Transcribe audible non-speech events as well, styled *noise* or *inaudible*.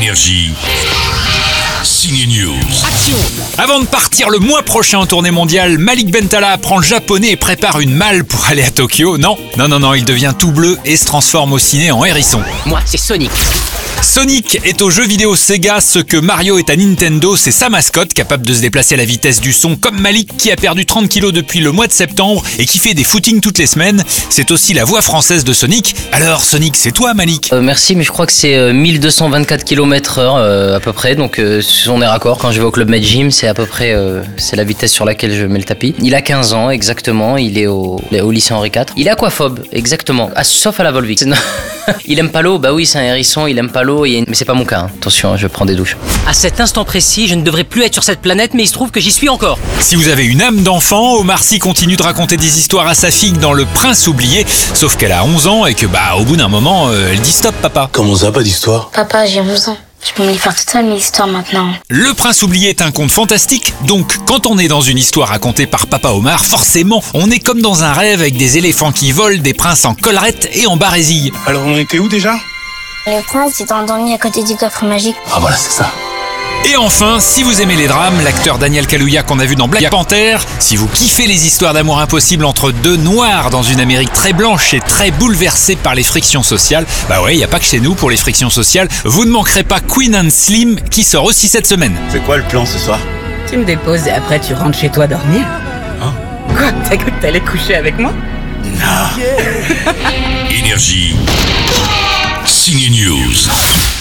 Énergie. Signe News. Avant de partir le mois prochain en tournée mondiale, Malik Bentala apprend le japonais et prépare une malle pour aller à Tokyo. Non, non, non, non, il devient tout bleu et se transforme au ciné en hérisson. Moi, c'est Sonic. Sonic est au jeu vidéo Sega ce que Mario est à Nintendo, c'est sa mascotte capable de se déplacer à la vitesse du son comme Malik qui a perdu 30 kilos depuis le mois de septembre et qui fait des footings toutes les semaines. C'est aussi la voix française de Sonic. Alors Sonic, c'est toi Malik? Euh, merci, mais je crois que c'est euh, 1224 km heure euh, à peu près, donc euh, on est raccord. Quand je vais au club Med Gym, c'est à peu près euh, c'est la vitesse sur laquelle je mets le tapis. Il a 15 ans exactement, il est au, il est au lycée Henri IV. Il est aquaphobe, exactement, Ah, sauf à la Volvic. *laughs* Il aime pas l'eau, bah oui, c'est un hérisson, il aime pas l'eau, mais c'est pas mon cas. hein. Attention, hein, je prends des douches. À cet instant précis, je ne devrais plus être sur cette planète, mais il se trouve que j'y suis encore. Si vous avez une âme d'enfant, Omar Sy continue de raconter des histoires à sa fille dans Le Prince oublié, sauf qu'elle a 11 ans et que bah au bout d'un moment, euh, elle dit stop papa. Comment ça, pas d'histoire Papa, j'ai 11 ans. Je peux me faire toute seule mes histoires maintenant. Le Prince oublié est un conte fantastique, donc quand on est dans une histoire racontée par Papa Omar, forcément, on est comme dans un rêve avec des éléphants qui volent, des princes en collerette et en barésie. Alors on était où déjà? Le prince s'est endormi à côté du coffre magique. Ah voilà, c'est ça. Et enfin, si vous aimez les drames, l'acteur Daniel Kaluuya qu'on a vu dans Black Panther, si vous kiffez les histoires d'amour impossibles entre deux noirs dans une Amérique très blanche et très bouleversée par les frictions sociales, bah ouais, il y a pas que chez nous pour les frictions sociales, vous ne manquerez pas Queen and Slim qui sort aussi cette semaine. C'est quoi le plan ce soir? Tu me déposes et après tu rentres chez toi dormir. Hein? Quoi? T'as cru que t'allais coucher avec moi? *laughs* Énergie. Signe News.